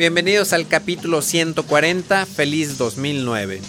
Bienvenidos al capítulo 140, feliz 2009.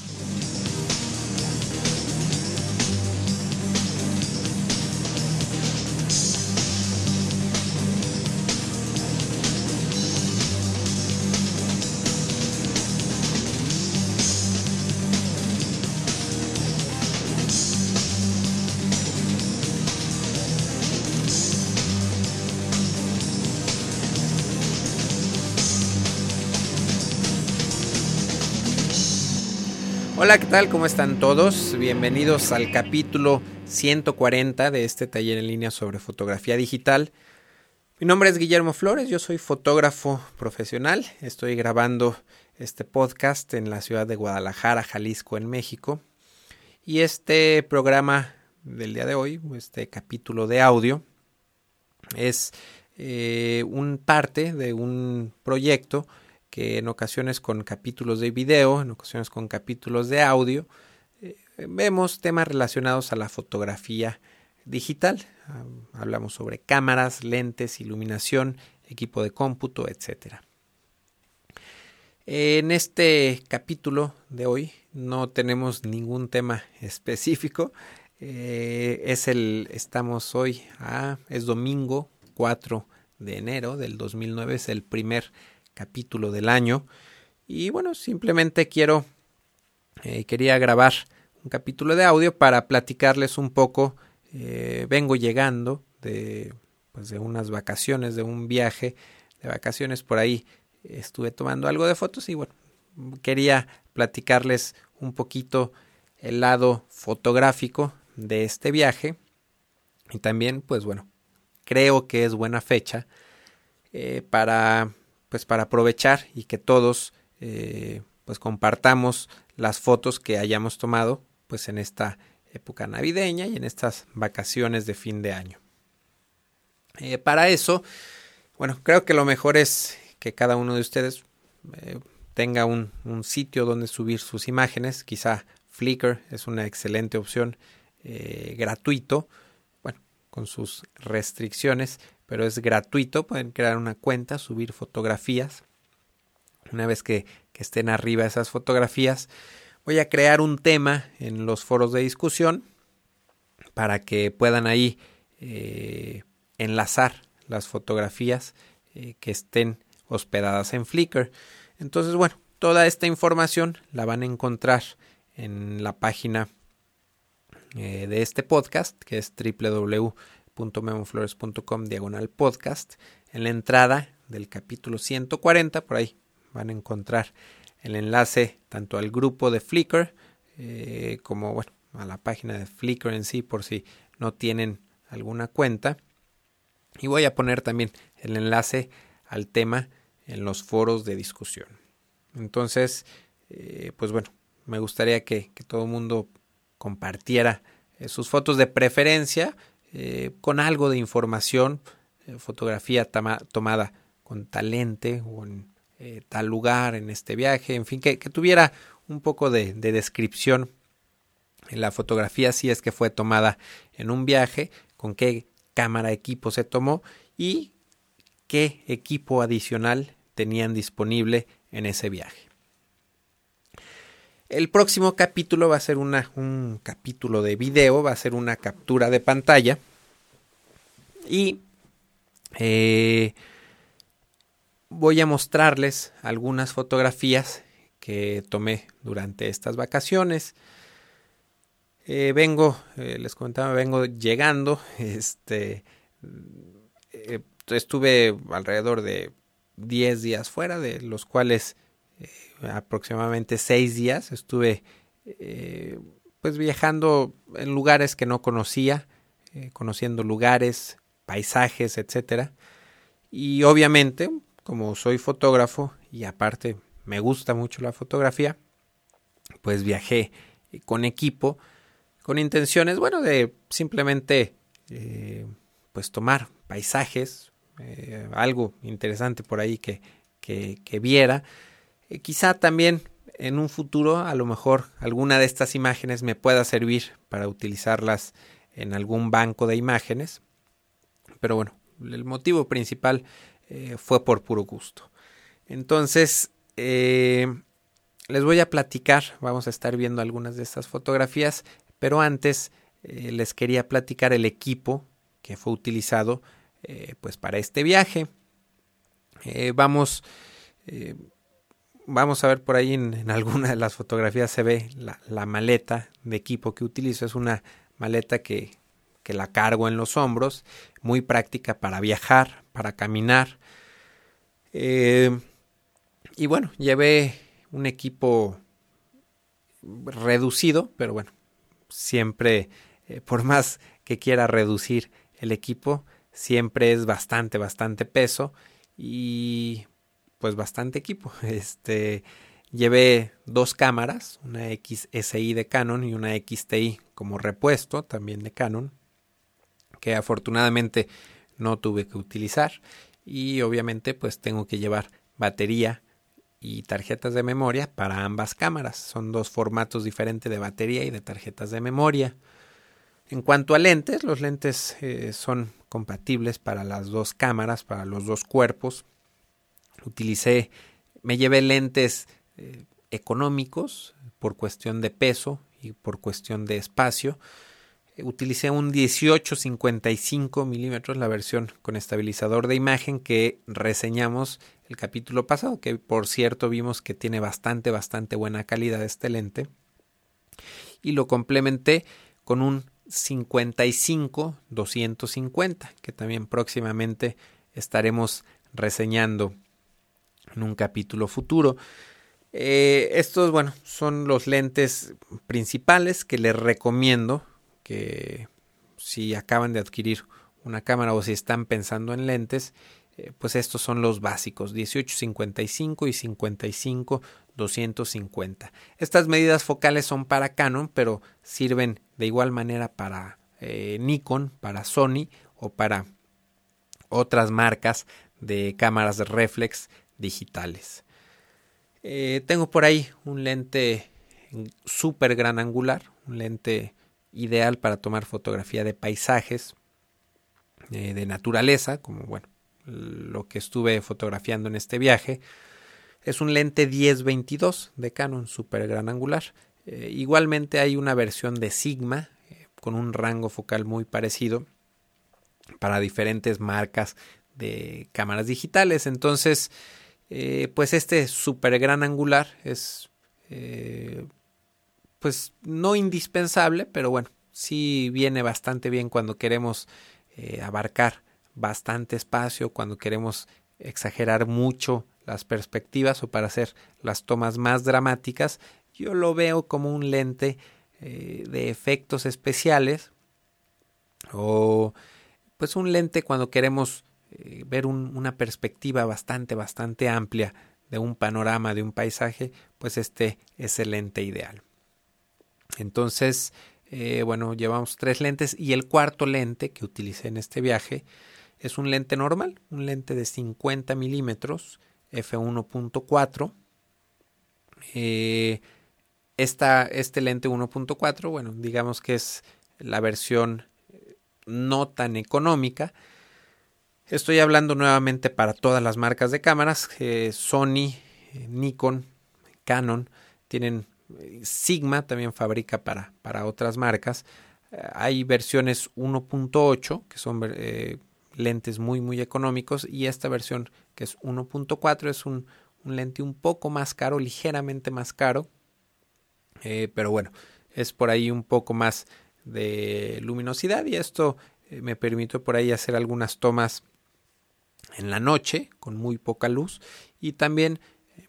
Hola, ¿qué tal? ¿Cómo están todos? Bienvenidos al capítulo 140 de este taller en línea sobre fotografía digital. Mi nombre es Guillermo Flores, yo soy fotógrafo profesional. Estoy grabando este podcast en la ciudad de Guadalajara, Jalisco, en México. Y este programa del día de hoy, este capítulo de audio, es eh, un parte de un proyecto que en ocasiones con capítulos de video, en ocasiones con capítulos de audio, eh, vemos temas relacionados a la fotografía digital. Ah, hablamos sobre cámaras, lentes, iluminación, equipo de cómputo, etc. En este capítulo de hoy no tenemos ningún tema específico. Eh, es el, estamos hoy, a, es domingo 4 de enero del 2009, es el primer capítulo del año. Y bueno, simplemente quiero, eh, quería grabar un capítulo de audio para platicarles un poco. Eh, vengo llegando de, pues de unas vacaciones, de un viaje de vacaciones por ahí. Estuve tomando algo de fotos y bueno, quería platicarles un poquito el lado fotográfico de este viaje. Y también, pues bueno, creo que es buena fecha eh, para pues para aprovechar y que todos eh, pues compartamos las fotos que hayamos tomado pues en esta época navideña y en estas vacaciones de fin de año. Eh, para eso, bueno, creo que lo mejor es que cada uno de ustedes eh, tenga un, un, sitio donde subir sus imágenes. Quizá Flickr es una excelente opción gratuito, bueno, con sus restricciones, pero es gratuito, pueden crear una cuenta, subir fotografías. Una vez que, estén arriba esas fotografías, voy a crear un tema en los foros de discusión para que puedan ahí eh, enlazar las fotografías eh, que estén hospedadas en Flickr. Entonces, bueno, toda esta información la van a encontrar en la página eh, de este podcast, que es www www.memoflores.com diagonal podcast. En la entrada del capítulo 140, por ahí van a encontrar el enlace tanto al grupo de Flickr eh, como bueno, a la página de Flickr en sí por si no tienen alguna cuenta. Y voy a poner también el enlace al tema en los foros de discusión. Entonces, eh, pues bueno, me gustaría que, todo el mundo compartiera eh, sus fotos de preferencia eh, con algo de información, eh, fotografía tomada con talente o en eh, tal lugar en este viaje, en fin, que, tuviera un poco de, descripción en la fotografía si es que fue tomada en un viaje, con qué cámara equipo se tomó y qué equipo adicional tenían disponible en ese viaje. El próximo capítulo va a ser una, un capítulo de video, va a ser una captura de pantalla. Y eh, voy a mostrarles algunas fotografías que tomé durante estas vacaciones. Eh, vengo, eh, les comentaba, vengo llegando. Este, estuve alrededor de 10 días fuera, de los cuales aproximadamente seis días estuve eh, pues viajando en lugares que no conocía, eh, conociendo lugares, paisajes, etcétera. Y obviamente, como soy fotógrafo y aparte me gusta mucho la fotografía, pues viajé con equipo, con intenciones, bueno, de simplemente eh, pues tomar paisajes, algo interesante por ahí que, que, que viera, eh, quizá también en un futuro a lo mejor alguna de estas imágenes me pueda servir para utilizarlas en algún banco de imágenes. Pero bueno, el motivo principal eh, fue por puro gusto. Entonces, eh, les voy a platicar, vamos a estar viendo algunas de estas fotografías, pero antes les quería platicar el equipo que fue utilizado pues para este viaje. vamos, vamos a ver por ahí en, alguna de las fotografías se ve la, la, maleta de equipo que utilizo. Es una maleta que, que la cargo en los hombros, muy práctica para viajar, para caminar. Eh, y bueno, llevé un equipo reducido, pero bueno, siempre, eh, por más que quiera reducir el equipo, siempre es bastante, bastante peso y pues bastante equipo. Este, llevé dos cámaras, una XSI de Canon y una XTI como repuesto también de Canon, que afortunadamente no tuve que utilizar y obviamente pues tengo que llevar batería y tarjetas de memoria para ambas cámaras. Son dos formatos diferentes de batería y de tarjetas de memoria. En cuanto a lentes, los lentes eh, son compatibles para las dos cámaras, para los dos cuerpos. Utilicé, me llevé lentes eh, económicos por cuestión de peso y por cuestión de espacio utilicé un 18-55 milímetros, la versión con estabilizador de imagen que reseñamos el capítulo pasado, que por cierto vimos que tiene bastante, bastante buena calidad este lente. Y lo complementé con un 55-250, que también próximamente estaremos reseñando en un capítulo futuro. Eh, estos, bueno, son los lentes principales que les recomiendo que si acaban de adquirir una cámara o si están pensando en lentes, eh, pues estos son los básicos, 1855 y 55 250. Estas medidas focales son para Canon, pero sirven de igual manera para eh, Nikon, para Sony o para otras marcas de cámaras de reflex digitales. Eh, tengo por ahí un lente super gran angular, un lente ideal para tomar fotografía de paisajes, eh, de naturaleza, como bueno, lo que estuve fotografiando en este viaje. Es un lente 10-22 de Canon, super gran angular. Eh, igualmente hay una versión de Sigma con un rango focal muy parecido para diferentes marcas de cámaras digitales. Entonces, pues este super gran angular es pues no indispensable, pero bueno, sí viene bastante bien cuando queremos eh, abarcar bastante espacio, cuando queremos exagerar mucho las perspectivas o para hacer las tomas más dramáticas, yo lo veo como un lente eh, de efectos especiales o pues un lente cuando queremos eh, ver una perspectiva bastante bastante amplia de un panorama de un paisaje pues este es el lente ideal entonces, eh, bueno, llevamos tres lentes y el cuarto lente que utilicé en este viaje es un lente normal, un lente de 50 milímetros f1.4. Eh, este lente 1.4, bueno, digamos que es la versión no tan económica. Estoy hablando nuevamente para todas las marcas de cámaras. Eh, Sony, Nikon, Canon tienen Sigma también fabrica para, para otras marcas. Eh, hay versiones 1.8 que son eh, lentes muy muy económicos y esta versión que es 1.4 es un, lente un poco más caro, ligeramente más caro, eh, pero bueno, es por ahí un poco más de luminosidad y esto me permitió por ahí hacer algunas tomas en la noche con muy poca luz y también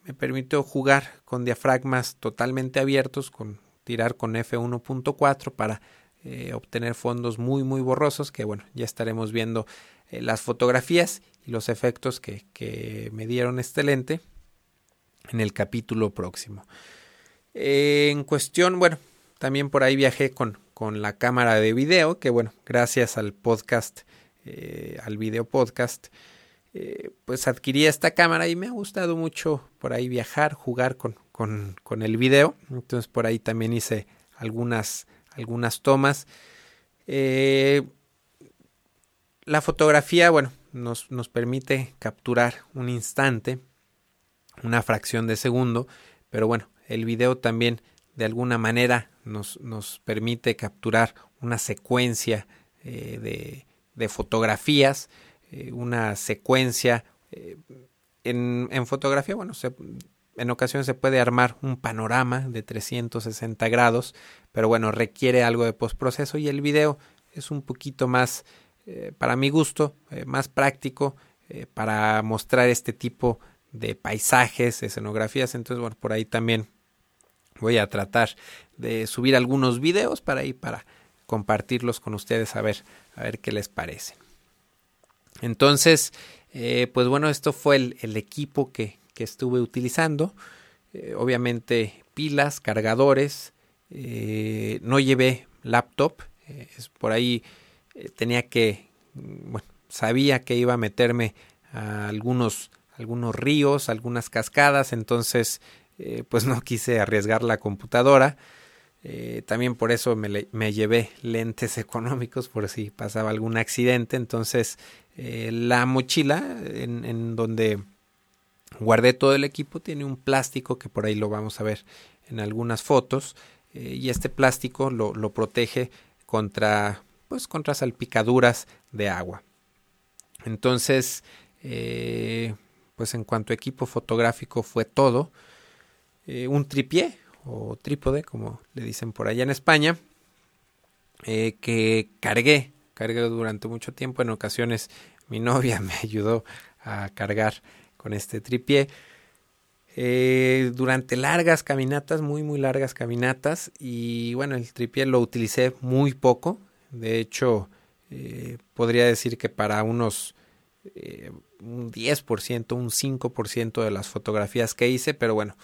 me permitió jugar con diafragmas totalmente abiertos, con tirar con f1.4 para eh, obtener fondos muy muy borrosos que bueno ya estaremos viendo eh, las fotografías y los efectos que, que, me dieron este lente en el capítulo próximo. Eh, en cuestión bueno también por ahí viajé con, con la cámara de video que bueno gracias al podcast al video podcast eh, pues adquirí esta cámara y me ha gustado mucho por ahí viajar, jugar con, con, con el video. Entonces por ahí también hice algunas, algunas tomas. Eh, la fotografía, bueno, nos, nos permite capturar un instante una fracción de segundo, pero bueno, el video también de alguna manera nos, nos permite capturar una secuencia eh, de, de, fotografías, eh, una secuencia eh, en, en, fotografía, bueno, se, en ocasiones se puede armar un panorama de 360 grados, pero bueno, requiere algo de postproceso y el video es un poquito más, eh, para mi gusto, más práctico para mostrar este tipo de paisajes, escenografías. Entonces, bueno, por ahí también voy a tratar de subir algunos videos para ahí, para compartirlos con ustedes, a ver, a ver qué les parece. Entonces, pues bueno, esto fue el, el equipo que, que estuve utilizando. Eh, obviamente pilas, cargadores. Eh, no llevé laptop. Eh, es por ahí tenía que, mm, bueno, sabía que iba a meterme a algunos, algunos ríos, algunas cascadas, entonces pues no quise arriesgar la computadora. También por eso me, me, llevé lentes económicos por si pasaba algún accidente. Entonces la mochila en, donde Guardé todo el equipo, tiene un plástico que por ahí lo vamos a ver en algunas fotos eh, y este plástico lo, lo, protege contra pues contra salpicaduras de agua. Entonces, eh, pues en cuanto a equipo fotográfico fue todo. Eh, un tripié o trípode, como le dicen por allá en España, que cargué, cargué durante mucho tiempo. En ocasiones mi novia me ayudó a cargar con este tripié. Eh, durante largas caminatas, muy muy largas caminatas y bueno, el tripié lo utilicé muy poco, de hecho eh, podría decir que para unos eh, un 10%, un 5% de las fotografías que hice, pero bueno,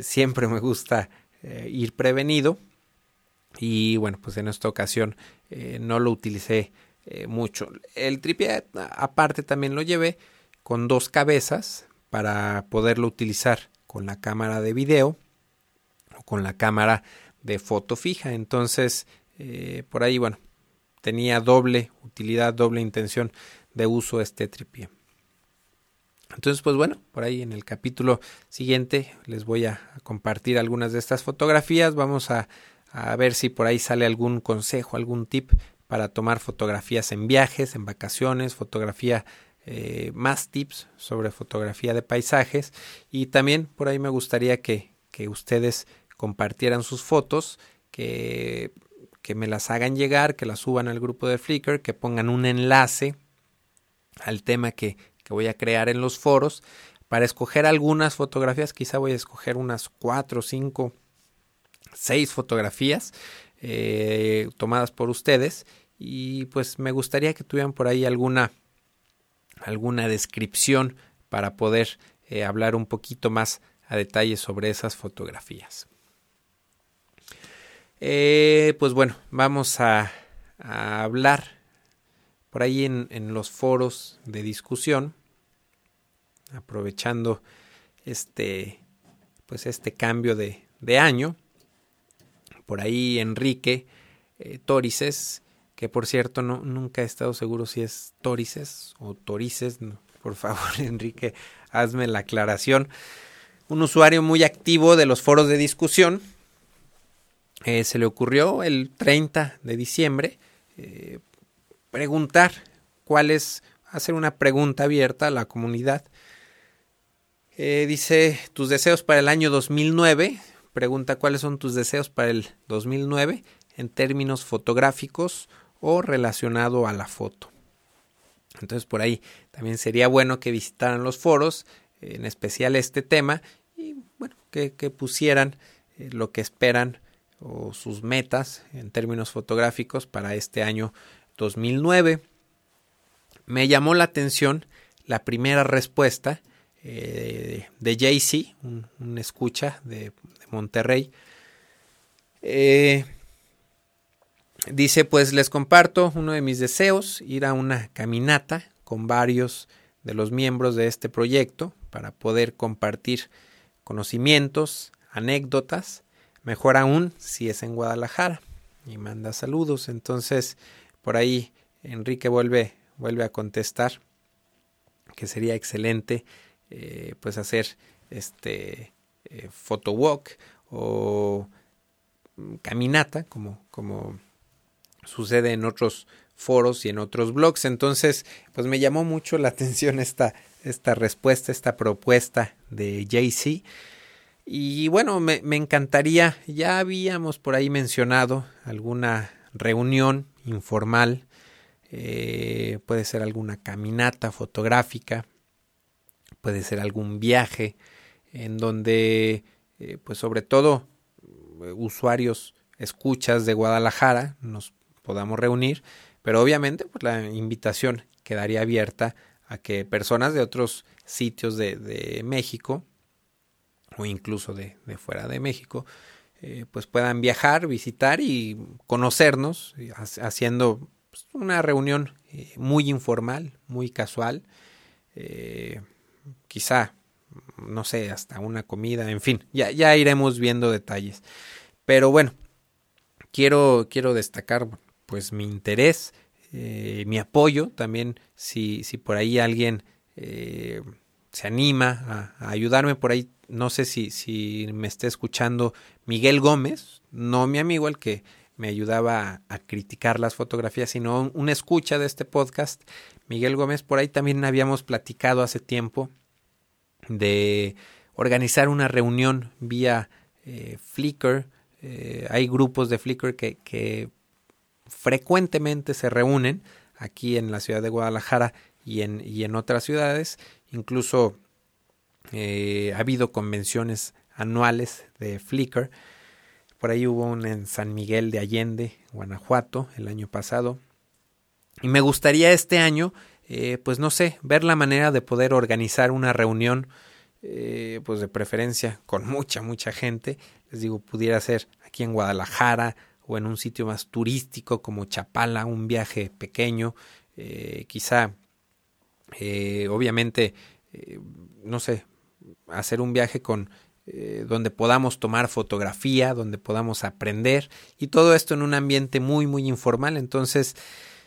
siempre me gusta ir prevenido y bueno, pues en esta ocasión no lo utilicé mucho. El tripié aparte también lo llevé, con dos cabezas para poderlo utilizar con la cámara de video o con la cámara de foto fija. Entonces, eh, por ahí, bueno, tenía doble utilidad, doble intención de uso este tripié. Entonces, pues bueno, por ahí en el capítulo siguiente les voy a compartir algunas de estas fotografías. Vamos a, a ver si por ahí sale algún consejo, algún tip para tomar fotografías en viajes, en vacaciones, fotografía eh, más tips sobre fotografía de paisajes y también por ahí me gustaría que, que ustedes compartieran sus fotos, que, que me las hagan llegar, que las suban al grupo de Flickr, que pongan un enlace al tema que, que voy a crear en los foros para escoger algunas fotografías, quizá voy a escoger unas cuatro, cinco, seis fotografías eh, tomadas por ustedes y pues me gustaría que tuvieran por ahí alguna alguna descripción para poder eh, hablar un poquito más a detalle sobre esas fotografías. Eh, pues bueno, vamos a, hablar por ahí en, los foros de discusión, aprovechando este, pues este cambio de, de año. Por ahí Enrique eh, que por cierto no, nunca he estado seguro si es Torices o Torices. por favor, Enrique, hazme la aclaración. Un usuario muy activo de los foros de discusión. Eh, se le ocurrió el 30 de diciembre eh, preguntar cuál es, hacer una pregunta abierta a la comunidad. Eh, dice tus deseos para el año 2009. Pregunta cuáles son tus deseos para el 2009 en términos fotográficos o relacionado a la foto. Entonces por ahí también sería bueno que visitaran los foros, en especial este tema, y bueno, que, pusieran eh, lo que esperan o sus metas en términos fotográficos para este año 2009. Me llamó la atención la primera respuesta eh, de JC, un, escucha de, Monterrey. Eh, Dice, pues les comparto uno de mis deseos, ir a una caminata con varios de los miembros de este proyecto para poder compartir conocimientos, anécdotas, mejor aún si es en Guadalajara y manda saludos. Entonces, por ahí Enrique vuelve, vuelve a contestar que sería excelente pues hacer este photo walk o caminata como, como sucede en otros foros y en otros blogs. Entonces, pues me llamó mucho la atención esta, esta respuesta, esta propuesta de JC. Y bueno, me, me, encantaría, ya habíamos por ahí mencionado alguna reunión informal, eh, puede ser alguna caminata fotográfica, puede ser algún viaje en donde, eh, pues sobre todo, usuarios escuchas de Guadalajara nos podamos reunir, pero obviamente pues la invitación quedaría abierta a que personas de otros sitios de, México o incluso de fuera de México eh, pues puedan viajar, visitar y conocernos haciendo pues, una reunión eh, muy informal, muy casual, eh, quizá, no sé, hasta una comida, en fin, ya, ya iremos viendo detalles. Pero bueno, quiero, quiero destacar pues mi interés, eh, mi apoyo también, si, si por ahí alguien eh, se anima a, ayudarme por ahí, no sé si, si me está escuchando Miguel Gómez, no mi amigo el que me ayudaba a, criticar las fotografías, sino un, escucha de este podcast, Miguel Gómez, por ahí también habíamos platicado hace tiempo de organizar una reunión vía eh, Flickr eh, hay grupos de Flickr que, que, frecuentemente se reúnen aquí en la ciudad de Guadalajara y en, y en otras ciudades. Incluso eh, ha habido convenciones anuales de Flickr. Por ahí hubo una en San Miguel de Allende, Guanajuato, el año pasado. Y me gustaría este año, eh, pues no sé, ver la manera de poder organizar una reunión, eh, pues de preferencia con mucha, mucha gente, les digo, pudiera ser aquí en Guadalajara o en un sitio más turístico como Chapala, un viaje pequeño, eh, quizá, eh, obviamente, no sé, hacer un viaje con donde podamos tomar fotografía, donde podamos aprender y todo esto en un ambiente muy muy informal. Entonces,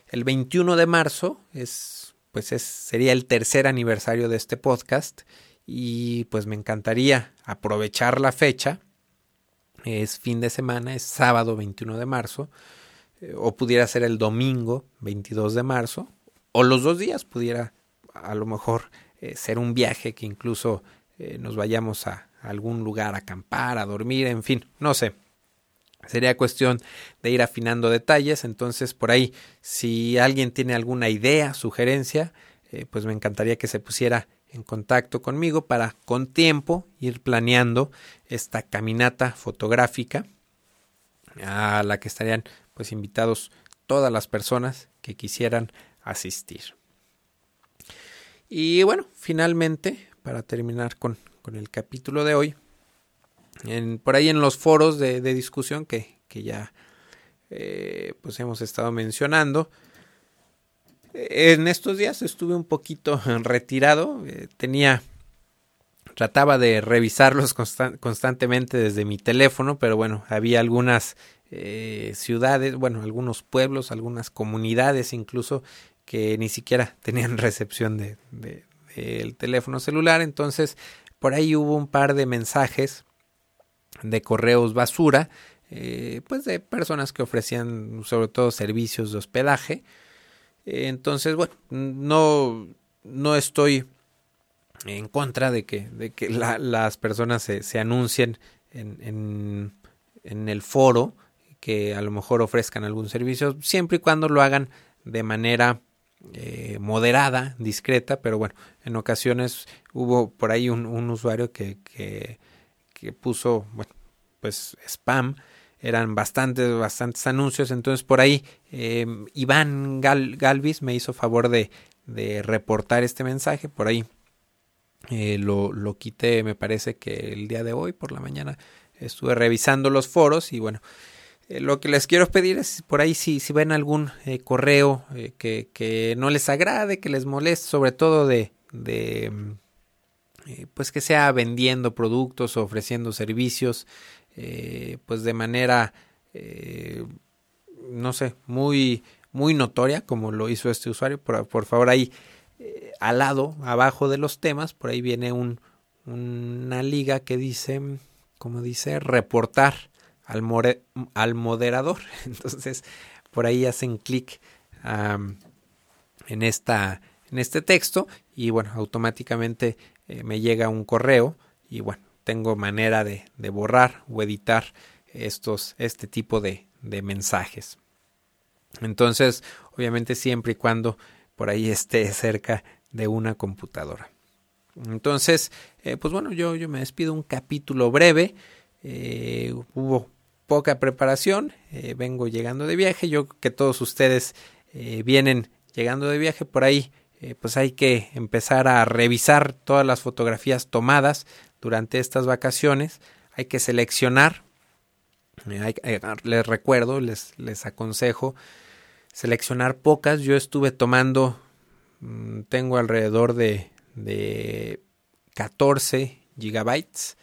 el 21 de marzo es pues es, sería el tercer aniversario de este podcast y pues me encantaría aprovechar la fecha es fin de semana, es sábado 21 de marzo, eh, o pudiera ser el domingo 22 de marzo, o los dos días pudiera a lo mejor eh, ser un viaje que incluso eh, nos vayamos a, algún lugar a acampar, a dormir, en fin, no sé. Sería cuestión de ir afinando detalles, entonces por ahí, si alguien tiene alguna idea, sugerencia, pues me encantaría que se pusiera en contacto conmigo para con tiempo ir planeando esta caminata fotográfica a la que estarían pues invitados todas las personas que quisieran asistir. Y bueno, finalmente, para terminar con, con el capítulo de hoy, en, por ahí en los foros de, de discusión que, que ya eh, pues hemos estado mencionando, en estos días estuve un poquito retirado, eh, tenía trataba de revisarlos constantemente desde mi teléfono, pero bueno, había algunas eh, ciudades, bueno, algunos pueblos, algunas comunidades incluso que ni siquiera tenían recepción de, del teléfono celular, entonces por ahí hubo un par de mensajes de correos basura, eh, pues de personas que ofrecían sobre todo servicios de hospedaje, entonces, bueno, no, no estoy en contra de que, de que las personas se, se anuncien en, en, en, el foro, que a lo mejor ofrezcan algún servicio, siempre y cuando lo hagan de manera eh, moderada, discreta, pero bueno, en ocasiones hubo por ahí un, un usuario que, que, que puso, bueno, pues spam, eran bastantes, bastantes anuncios. Entonces por ahí eh, Iván Galvis me hizo favor de, reportar este mensaje. Por ahí eh, lo, lo, quité, me parece que el día de hoy por la mañana estuve revisando los foros y bueno. Eh, lo que les quiero pedir es por ahí si, si ven algún eh, correo que, que, no les agrade, que les moleste, sobre todo de, de pues que sea vendiendo productos o ofreciendo servicios, eh, pues de manera, eh, no sé, muy, muy notoria como lo hizo este usuario. Por, por favor ahí eh, al lado, abajo de los temas, por ahí viene un, una liga que dice, como dice, reportar al, al moderador. Entonces, por ahí hacen clic en, en este texto y bueno, automáticamente eh, me llega un correo y bueno, tengo manera de, de borrar o editar estos, este tipo de, de mensajes. Entonces, obviamente siempre y cuando por ahí esté cerca de una computadora. Entonces, eh, pues bueno, yo, yo me despido un capítulo breve. Eh, hubo poca preparación, eh, vengo llegando de viaje. Yo que todos ustedes vienen llegando de viaje por ahí, pues hay que empezar a revisar todas las fotografías tomadas durante estas vacaciones. Hay que seleccionar. les recuerdo, les, les aconsejo seleccionar pocas. Yo estuve tomando, mm, tengo alrededor de, de 14 gigabytes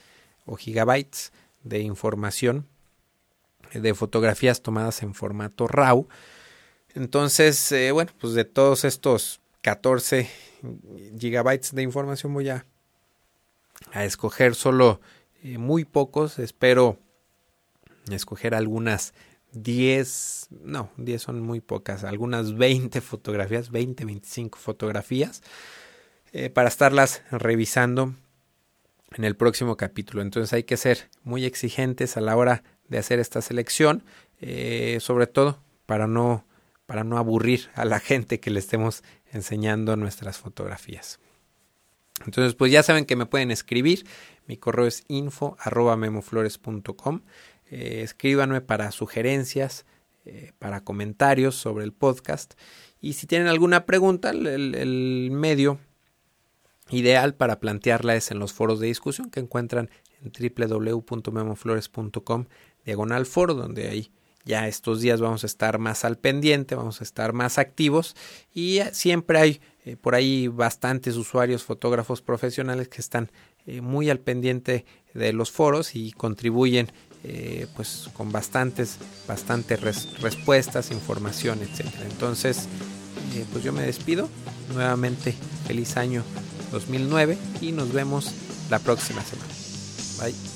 o gigabytes de información de fotografías tomadas en formato RAW. Entonces, eh, bueno, pues de todos estos 14 gigabytes de información voy a, a escoger solo eh, muy pocos. Espero escoger algunas 10, no, 10 son muy pocas, algunas 20 fotografías, 20, 25 fotografías, eh, para estarlas revisando en el próximo capítulo. Entonces hay que ser muy exigentes a la hora de hacer esta selección, eh, sobre todo para no, para no aburrir a la gente que le estemos enseñando nuestras fotografías. Entonces, pues ya saben que me pueden escribir. Mi correo es info memoflores.com. Eh, escríbanme para sugerencias, eh, para comentarios sobre el podcast. Y si tienen alguna pregunta, el, medio ideal para plantearla es en los foros de discusión que encuentran en www.memoflores.com diagonal foro, donde ahí ya estos días vamos a estar más al pendiente, vamos a estar más activos y siempre hay eh, por ahí bastantes usuarios, fotógrafos profesionales que están muy al pendiente de los foros y contribuyen eh, pues con bastantes, bastantes respuestas, información, etc. Entonces, eh, pues yo me despido. Nuevamente, feliz año 2009 y nos vemos la próxima semana. Bye.